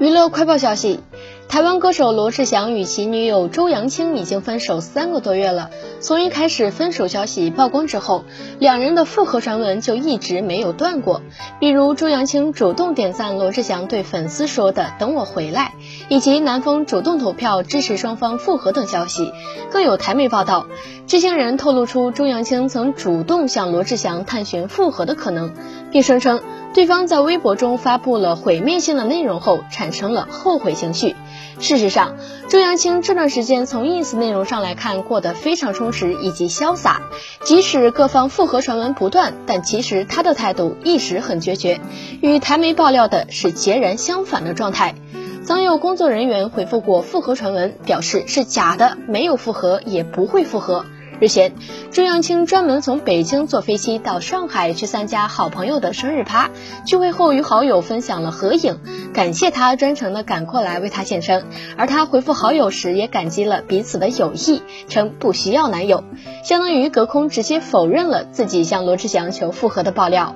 娱乐快报消息。台湾歌手罗志祥与其女友周扬青已经分手三个多月了。从一开始分手消息曝光之后，两人的复合传闻就一直没有断过。比如周扬青主动点赞罗志祥对粉丝说的“等我回来”，以及南风主动投票支持双方复合等消息。更有台媒报道，知情人透露出周扬青曾主动向罗志祥探寻复合的可能，并声称对方在微博中发布了毁灭性的内容后产生了后悔情绪。事实上，周扬青这段时间从 ins 内容上来看，过得非常充实以及潇洒。即使各方复合传闻不断，但其实他的态度一直很决绝，与台媒爆料的是截然相反的状态。曾有工作人员回复过复合传闻，表示是假的，没有复合，也不会复合。日前，周扬青专门从北京坐飞机到上海去参加好朋友的生日趴，聚会后与好友分享了合影，感谢他专程的赶过来为他献声，而他回复好友时也感激了彼此的友谊，称不需要男友，相当于隔空直接否认了自己向罗志祥求复合的爆料。